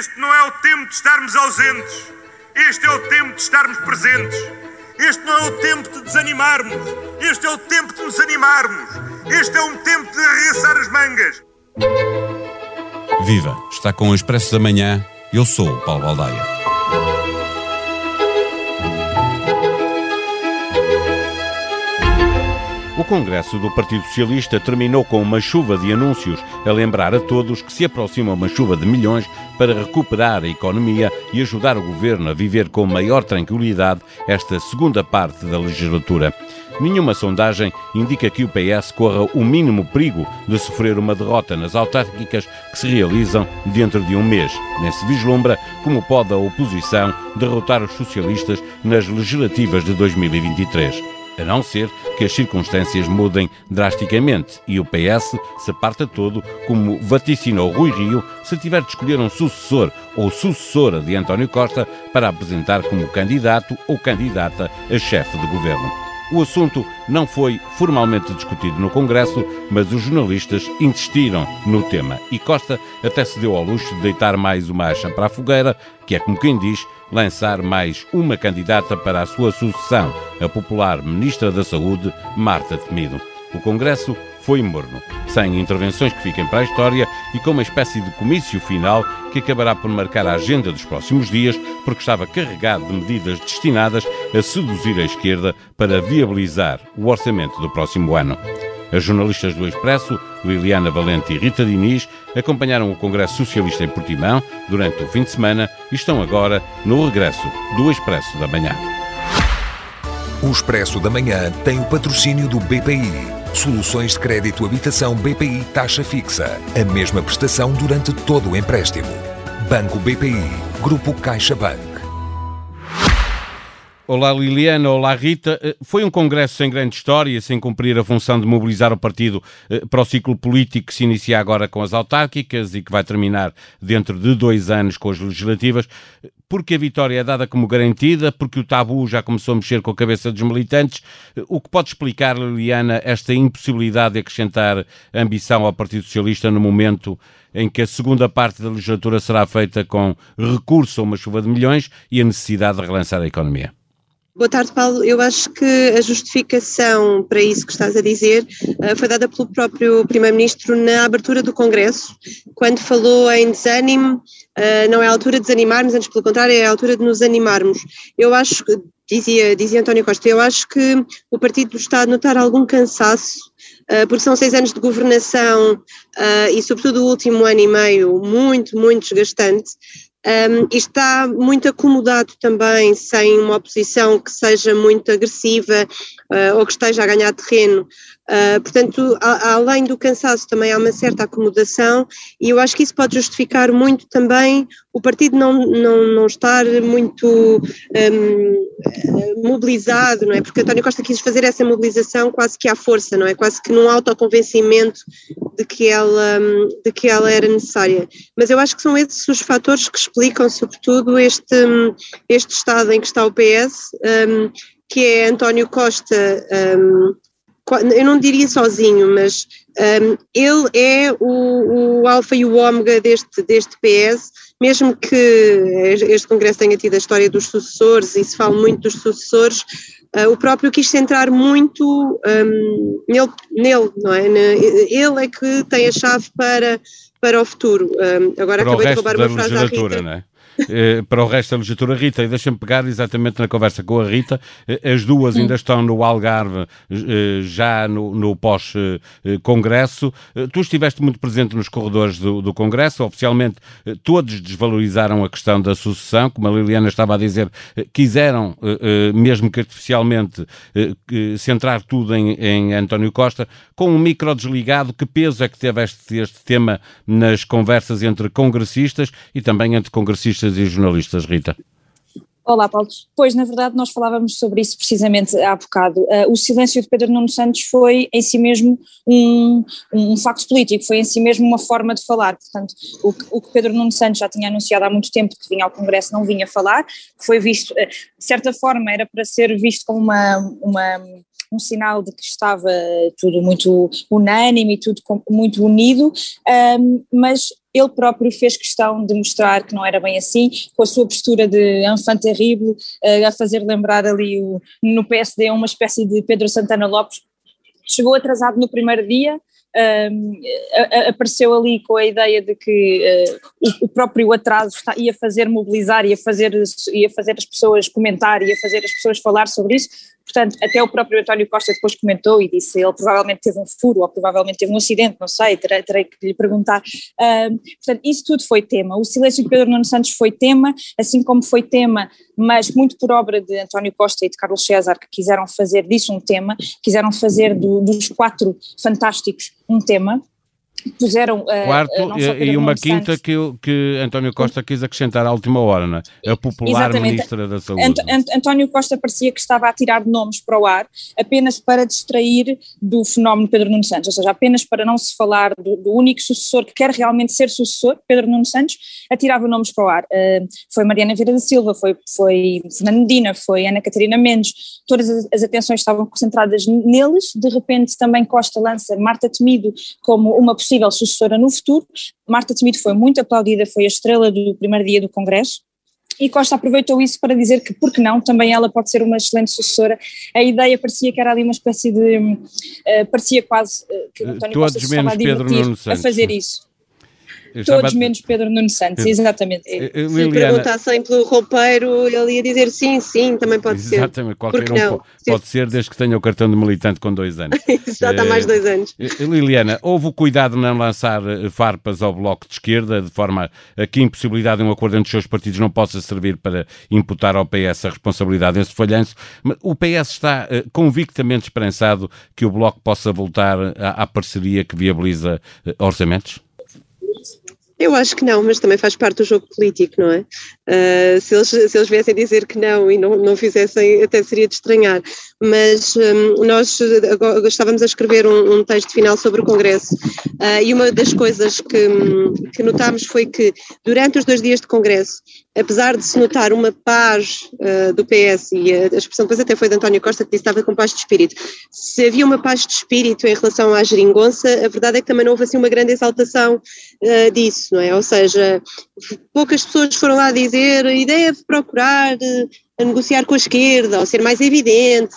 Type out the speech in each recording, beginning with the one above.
Este não é o tempo de estarmos ausentes. Este é o tempo de estarmos presentes. Este não é o tempo de desanimarmos. Este é o tempo de nos animarmos. Este é um tempo de arregaçar as mangas. Viva! Está com o Expresso da Manhã. Eu sou o Paulo Baldaia. O Congresso do Partido Socialista terminou com uma chuva de anúncios a lembrar a todos que se aproxima uma chuva de milhões para recuperar a economia e ajudar o governo a viver com maior tranquilidade esta segunda parte da legislatura. Nenhuma sondagem indica que o PS corra o mínimo perigo de sofrer uma derrota nas autárquicas que se realizam dentro de um mês. Nem se vislumbra como pode a oposição derrotar os socialistas nas legislativas de 2023 a não ser que as circunstâncias mudem drasticamente e o PS se parta todo, como vaticinou Rui Rio, se tiver de escolher um sucessor ou sucessora de António Costa para apresentar como candidato ou candidata a chefe de governo. O assunto não foi formalmente discutido no Congresso, mas os jornalistas insistiram no tema e Costa até se deu ao luxo de deitar mais uma acha para a fogueira, que é como quem diz, lançar mais uma candidata para a sua sucessão, a popular Ministra da Saúde, Marta Temido. O Congresso foi morno, sem intervenções que fiquem para a história e com uma espécie de comício final que acabará por marcar a agenda dos próximos dias, porque estava carregado de medidas destinadas a seduzir a esquerda para viabilizar o orçamento do próximo ano. As jornalistas do Expresso, Liliana Valente e Rita Diniz, acompanharam o Congresso Socialista em Portimão durante o fim de semana e estão agora no regresso do Expresso da Manhã. O Expresso da Manhã tem o patrocínio do BPI. Soluções de crédito habitação BPI taxa fixa. A mesma prestação durante todo o empréstimo. Banco BPI. Grupo CaixaBank. Olá Liliana, olá Rita. Eh, foi um congresso sem grande história, sem cumprir a função de mobilizar o partido eh, para o ciclo político que se inicia agora com as autárquicas e que vai terminar dentro de dois anos com as legislativas. Porque a vitória é dada como garantida, porque o tabu já começou a mexer com a cabeça dos militantes. Eh, o que pode explicar, Liliana, esta impossibilidade de acrescentar ambição ao Partido Socialista no momento em que a segunda parte da legislatura será feita com recurso a uma chuva de milhões e a necessidade de relançar a economia? Boa tarde, Paulo. Eu acho que a justificação para isso que estás a dizer eh, foi dada pelo próprio Primeiro-Ministro na abertura do Congresso, quando falou em desânimo. Eh, não é a altura de desanimarmos, antes pelo contrário, é a altura de nos animarmos. Eu acho que, dizia, dizia António Costa, eu acho que o partido está a notar algum cansaço eh, porque são seis anos de governação e, sobretudo, o último ano e meio muito, muito desgastante. Um, e está muito acomodado também, sem uma oposição que seja muito agressiva uh, ou que esteja a ganhar terreno. Uh, portanto, a, além do cansaço, também há uma certa acomodação, e eu acho que isso pode justificar muito também o partido não, não, não estar muito um, mobilizado, não é? Porque António Costa quis fazer essa mobilização quase que à força, não é? Quase que num autoconvencimento de que ela, de que ela era necessária. Mas eu acho que são esses os fatores que explicam, sobretudo, este, este estado em que está o PS, um, que é António Costa. Um, eu não diria sozinho, mas um, ele é o, o alfa e o ômega deste, deste PS, mesmo que este Congresso tenha tido a história dos sucessores e se fala muito dos sucessores, uh, o próprio quis centrar muito um, nele, nele, não é? Ele é que tem a chave para, para o futuro. Um, agora para acabei de roubar uma frase à Rita. Não é? Eh, para o resto da legislatura. Rita, e deixa-me pegar exatamente na conversa com a Rita, eh, as duas ainda estão no Algarve, eh, já no, no pós-congresso. Tu estiveste muito presente nos corredores do, do Congresso, oficialmente todos desvalorizaram a questão da sucessão, como a Liliana estava a dizer, quiseram, mesmo que artificialmente, centrar tudo em, em António Costa, com um micro desligado. Que peso é que teve este, este tema nas conversas entre congressistas e também entre congressistas e jornalistas, Rita? Olá, Paulo. Pois, na verdade, nós falávamos sobre isso precisamente há bocado. Uh, o silêncio de Pedro Nuno Santos foi em si mesmo um, um facto político, foi em si mesmo uma forma de falar. Portanto, o que, o que Pedro Nuno Santos já tinha anunciado há muito tempo que vinha ao Congresso não vinha falar, foi visto, uh, de certa forma, era para ser visto como uma, uma um sinal de que estava tudo muito unânime e tudo muito unido, um, mas ele próprio fez questão de mostrar que não era bem assim, com a sua postura de enfant terrible, uh, a fazer lembrar ali o, no PSD uma espécie de Pedro Santana Lopes. Chegou atrasado no primeiro dia, um, apareceu ali com a ideia de que uh, o, próprio atraso está, ia fazer mobilizar, ia fazer, ia fazer as pessoas comentar, ia fazer as pessoas falar sobre isso, Portanto, até o próprio António Costa depois comentou e disse ele provavelmente teve um furo ou provavelmente teve um acidente, não sei, terei, terei que lhe perguntar. Uh, portanto, isso tudo foi tema. O silêncio de Pedro Nuno Santos foi tema, assim como foi tema, mas muito por obra de António Costa e de Carlos César, que quiseram fazer disso um tema, quiseram fazer do, dos quatro fantásticos um tema puseram uh, quarto e, uma quinta que, que António Costa quis acrescentar à última hora, não é? a popular Exatamente. ministra da Saúde. Ant, Ant, António Costa parecia que estava a tirar nomes para o ar apenas para distrair do fenómeno Pedro Nuno Santos, ou seja, apenas para não se falar do, do único sucessor que quer realmente ser sucessor, Pedro Nuno Santos, atirava nomes para o ar. Uh, foi Mariana Vieira da Silva, foi, foi Fernando Medina, foi Ana Catarina Mendes, todas as, as atenções estavam concentradas neles, de repente também Costa lança Marta Temido como uma possível possível sucessora no futuro. Marta Temido foi muito aplaudida, foi a estrela do primeiro dia do Congresso. E Costa aproveitou isso para dizer que, por que não, também ela pode ser uma excelente sucessora. A ideia parecia que era ali uma espécie de. Uh, parecia quase uh, que António Todos Costa se estava a divertir a fazer isso. Todos menos Pedro Nuno Santos, exatamente. Eh, eh, Se perguntassem pelo roupeiro, ele ia dizer sim, sim, também pode exatamente, ser. Exatamente, qualquer um não? pode ser desde que tenha o cartão de militante com dois anos. Já está mais dois anos. Eh, Liliana, houve o cuidado de não lançar farpas ao Bloco de Esquerda, de forma a que a impossibilidade de um acordo entre os seus partidos não possa servir para imputar ao PS a responsabilidade desse falhanço. O PS está convictamente esperançado que o Bloco possa voltar à, à parceria que viabiliza orçamentos? Eu acho que não, mas também faz parte do jogo político, não é? Uh, se, eles, se eles viessem dizer que não e não, não fizessem, até seria de estranhar. Mas um, nós agora, estávamos a escrever um, um, texto final sobre o Congresso uh, e uma das coisas que, que notámos foi que durante os dois dias de Congresso apesar de se notar uma paz uh, do PS, e a, a, expressão depois até foi de António Costa que disse que estava com paz de espírito, se havia uma paz de espírito em relação à geringonça, a verdade é que também não houve assim uma grande exaltação uh, disso, não é? Ou seja, poucas pessoas foram lá dizer e deve procurar uh, negociar com a esquerda, ou ser mais evidente,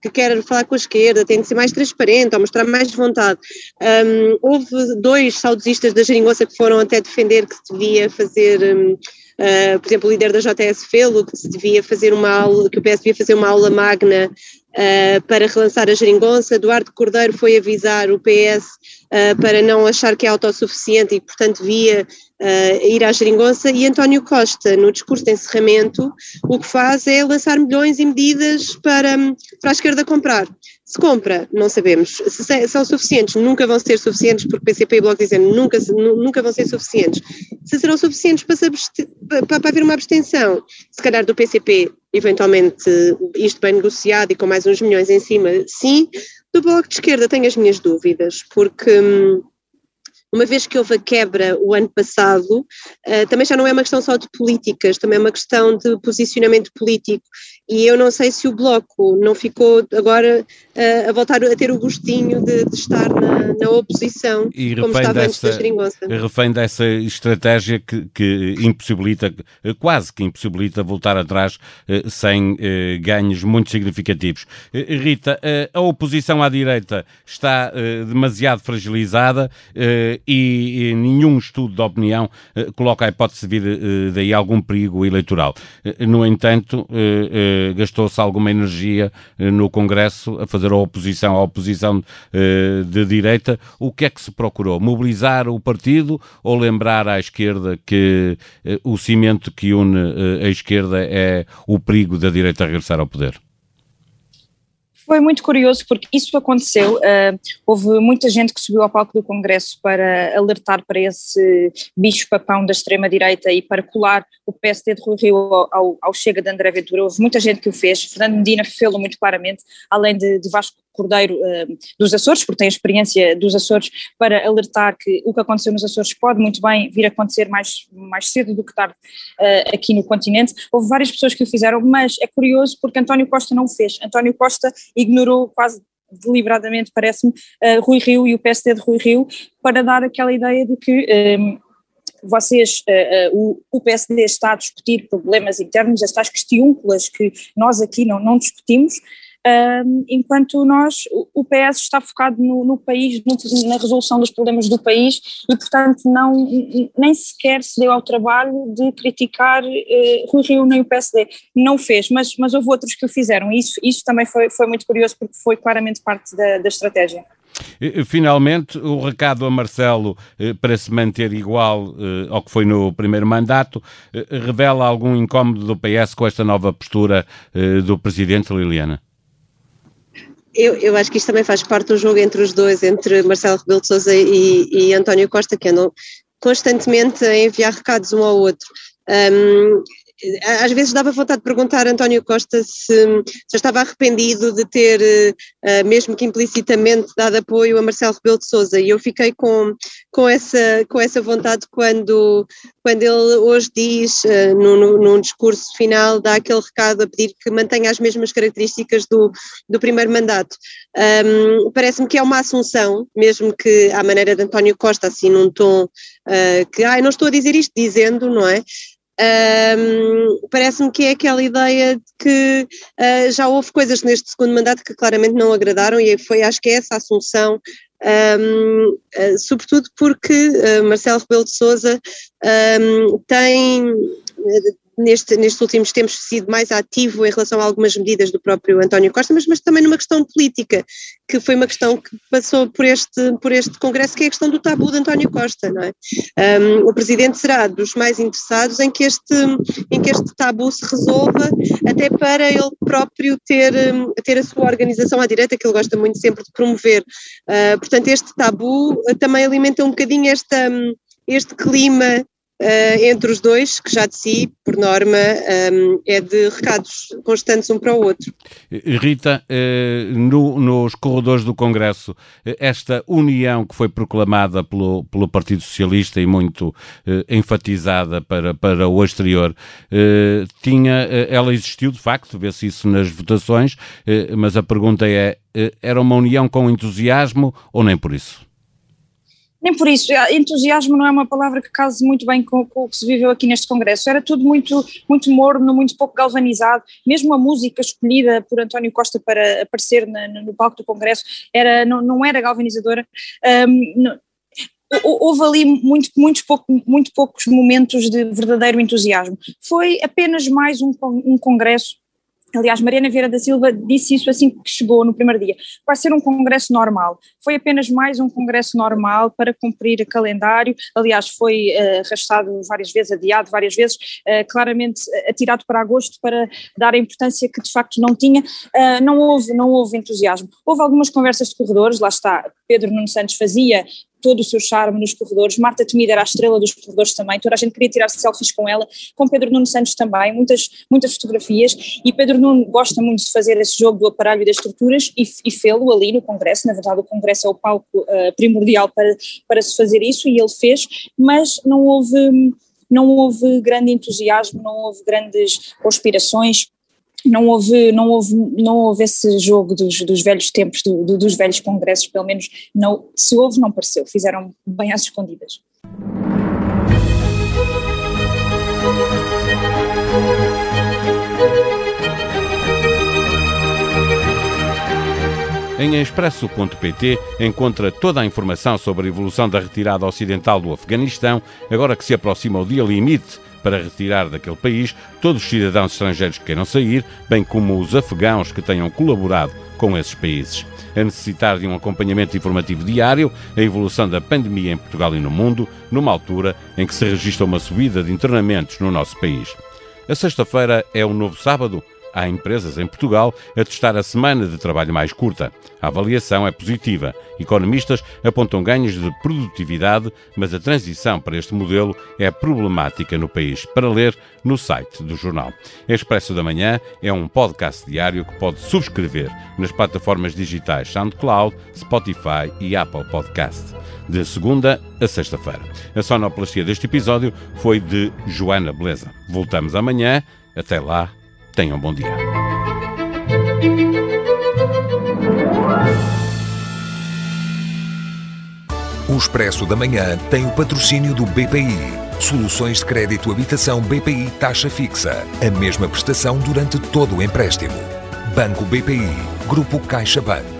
que quer falar com a esquerda, tem de ser mais transparente, ou mostrar mais vontade. Um, houve dois saudosistas da geringonça que foram até defender que se devia fazer... Um, Uh, por exemplo, o líder da JS Felo, que se devia fazer uma aula, que o PS devia fazer uma aula magna uh, para relançar a geringonça. Eduardo Cordeiro foi avisar o PS uh, para não achar que é autossuficiente e, portanto, devia ir à geringonça. E António Costa, no discurso de encerramento, o que faz é lançar milhões e medidas para, para a esquerda comprar. Se compra, não sabemos. Se são suficientes, nunca vão ser suficientes, porque PCP e Bloco dizem nunca, nunca vão ser suficientes. Se serão suficientes para, para, para haver uma abstenção, se calhar do PCP, eventualmente isto bem negociado e com mais uns milhões em cima, sim. Do Bloco de Esquerda tenho as minhas dúvidas, porque hum, uma vez que houve a quebra o ano passado, uh, também já não é uma questão só de políticas, também é uma questão de posicionamento político. E eu não sei se o Bloco não ficou agora uh, a voltar a ter o gostinho de, de estar na, na, oposição, e como estava dessa, antes da geringonça. Refém dessa estratégia que, que, impossibilita, quase que impossibilita voltar atrás uh, sem ganhos muito significativos. Rita, a oposição à direita está demasiado fragilizada e, nenhum estudo de opinião eh, coloca a hipótese de vir eh, daí algum perigo eleitoral. Eh, no entanto, gastou-se alguma energia no Congresso a fazer a oposição à oposição de direita. O que é que se procurou? Mobilizar o partido ou lembrar à esquerda que o cimento que une a esquerda é o perigo da direita regressar ao poder? Foi muito curioso porque isso aconteceu. Uh, houve muita gente que subiu ao palco do Congresso para alertar para esse bicho-papão da extrema-direita e para colar o PSD de Rui Rio ao, ao, Chega de André Ventura. Houve muita gente que o fez. Fernando Medina fez-lo muito claramente, além de, de Vasco Cordeiro uh, dos Açores, porque tem a experiência dos Açores, para alertar que o que aconteceu nos Açores pode muito bem vir a acontecer mais, mais cedo do que tarde uh, aqui no continente. Houve várias pessoas que o fizeram, mas é curioso porque António Costa não o fez. António Costa ignorou quase deliberadamente, parece-me, uh, Rui Rio e o PSD de Rui Rio, para dar aquela ideia de que. Um, vocês, uh, uh, o, o, PSD está a discutir problemas internos, estas questiúnculas que nós aqui não, não discutimos, uh, enquanto nós, o PS está focado no, no país, na resolução dos problemas do país e, portanto, não, nem sequer se deu ao trabalho de criticar Rui Rio nem o PSD. Não fez, mas, mas houve outros que o fizeram e isso, isso também foi, foi muito curioso porque foi claramente parte da, da estratégia. Finalmente, o recado a Marcelo eh, para se manter igual eh, ao que foi no primeiro mandato revela algum incómodo do PS com esta nova postura do Presidente Liliana? Eu, eu, acho que isto também faz parte do jogo entre os dois, entre Marcelo Rebelo de Sousa e, e António Costa, que andam constantemente a enviar recados um ao outro. Um, às vezes dava vontade de perguntar a António Costa se já estava arrependido de ter, uh, mesmo que implicitamente, dado apoio a Marcelo Rebelo de Sousa e eu fiquei com, com, essa, com essa vontade quando, quando ele hoje diz, num, num discurso final, dá aquele recado a pedir que mantenha as mesmas características do, do primeiro mandato. Um, Parece-me que é uma assunção, mesmo que à maneira de António Costa, assim num tom uh, que, ai, não estou a dizer isto dizendo, não é? Um, Parece-me que é aquela ideia de que uh, já houve coisas neste segundo mandato que claramente não agradaram e foi, acho que é essa assunção. Um, uh, ah, sobretudo porque uh, Marcelo Rebelo de Sousa um, tem neste, nestes últimos tempos sido mais ativo em relação a algumas medidas do próprio António Costa, mas, mas também numa questão política, que foi uma questão que passou por este, por este Congresso, que é a questão do tabu de António Costa, não é? Um, o Presidente será dos mais interessados em que, este, em que este tabu se resolva, até para ele próprio ter, ter a sua organização à direita, que ele gosta muito sempre de promover. Uh, portanto, este tabu também alimenta um bocadinho esta, este clima uh, entre os dois, que já de si, por norma, um, ehm, é de recados constantes um para o outro. Rita, uh, no, nos corredores do Congresso, eh, esta união que foi proclamada pelo, pelo Partido Socialista e muito uh, enfatizada para, para o exterior, tinha, ela existiu de facto, vê-se isso nas votações, mas a pergunta é, era uma união com entusiasmo ou nem por isso? Nem por isso, entusiasmo não é uma palavra que case muito bem com, com, o que se viveu aqui neste Congresso. Era tudo muito, muito morno, muito pouco galvanizado. Mesmo a música escolhida por António Costa para aparecer na, no palco do Congresso era, não, não era galvanizadora. Um, não, houve ali muito, muito, pouco, muito poucos momentos de verdadeiro entusiasmo. Foi apenas mais um, um congresso Aliás, Mariana Vieira da Silva disse isso assim que chegou no primeiro dia. Vai ser um congresso normal. Foi apenas mais um congresso normal para cumprir o calendário. Aliás, foi uh, arrastado várias vezes, adiado várias vezes, uh, claramente atirado para agosto para dar a importância que de facto não tinha. Uh, não houve, não houve entusiasmo. Houve algumas conversas de corredores. Lá está. Pedro Nuno Santos fazia todo o seu charme nos corredores. Marta Temida era a estrela dos corredores também, toda a gente queria tirar selfies com ela, com Pedro Nuno Santos também, muitas, muitas fotografias, e Pedro Nuno gosta muito de fazer esse jogo do aparelho e das estruturas e, e fê-lo ali no Congresso, na verdade o Congresso é o palco uh, primordial para, para se fazer isso e ele fez, mas não houve não houve grande entusiasmo, não houve grandes conspirações, não houve, não houve, não houve esse jogo dos, dos velhos tempos, do, do, dos velhos congressos, pelo menos não, se houve, não pareceu, fizeram bem às escondidas. Em expresso.pt encontra toda a informação sobre a evolução da retirada ocidental do Afeganistão, agora que se aproxima o dia limite para retirar daquele país todos os cidadãos estrangeiros que queiram sair, bem como os afegãos que tenham colaborado com esses países. A necessitar de um acompanhamento informativo diário, a evolução da pandemia em Portugal e no mundo, numa altura em que se registra uma subida de internamentos no nosso país. A sexta-feira é o novo sábado Há empresas em Portugal a testar a semana de trabalho mais curta. A avaliação é positiva. Economistas apontam ganhos de produtividade, mas a transição para este modelo é problemática no país. Para ler no site do jornal. Expresso da Manhã é um podcast diário que pode subscrever nas plataformas digitais SoundCloud, Spotify e Apple Podcast. De segunda a sexta-feira. A sonoplastia deste episódio foi de Joana Beleza. Voltamos amanhã. Até lá. Tenham um bom dia. O Expresso da Manhã tem o patrocínio do BPI. Soluções de crédito habitação BPI taxa fixa. A mesma prestação durante todo o empréstimo. Banco BPI. Grupo CaixaBank.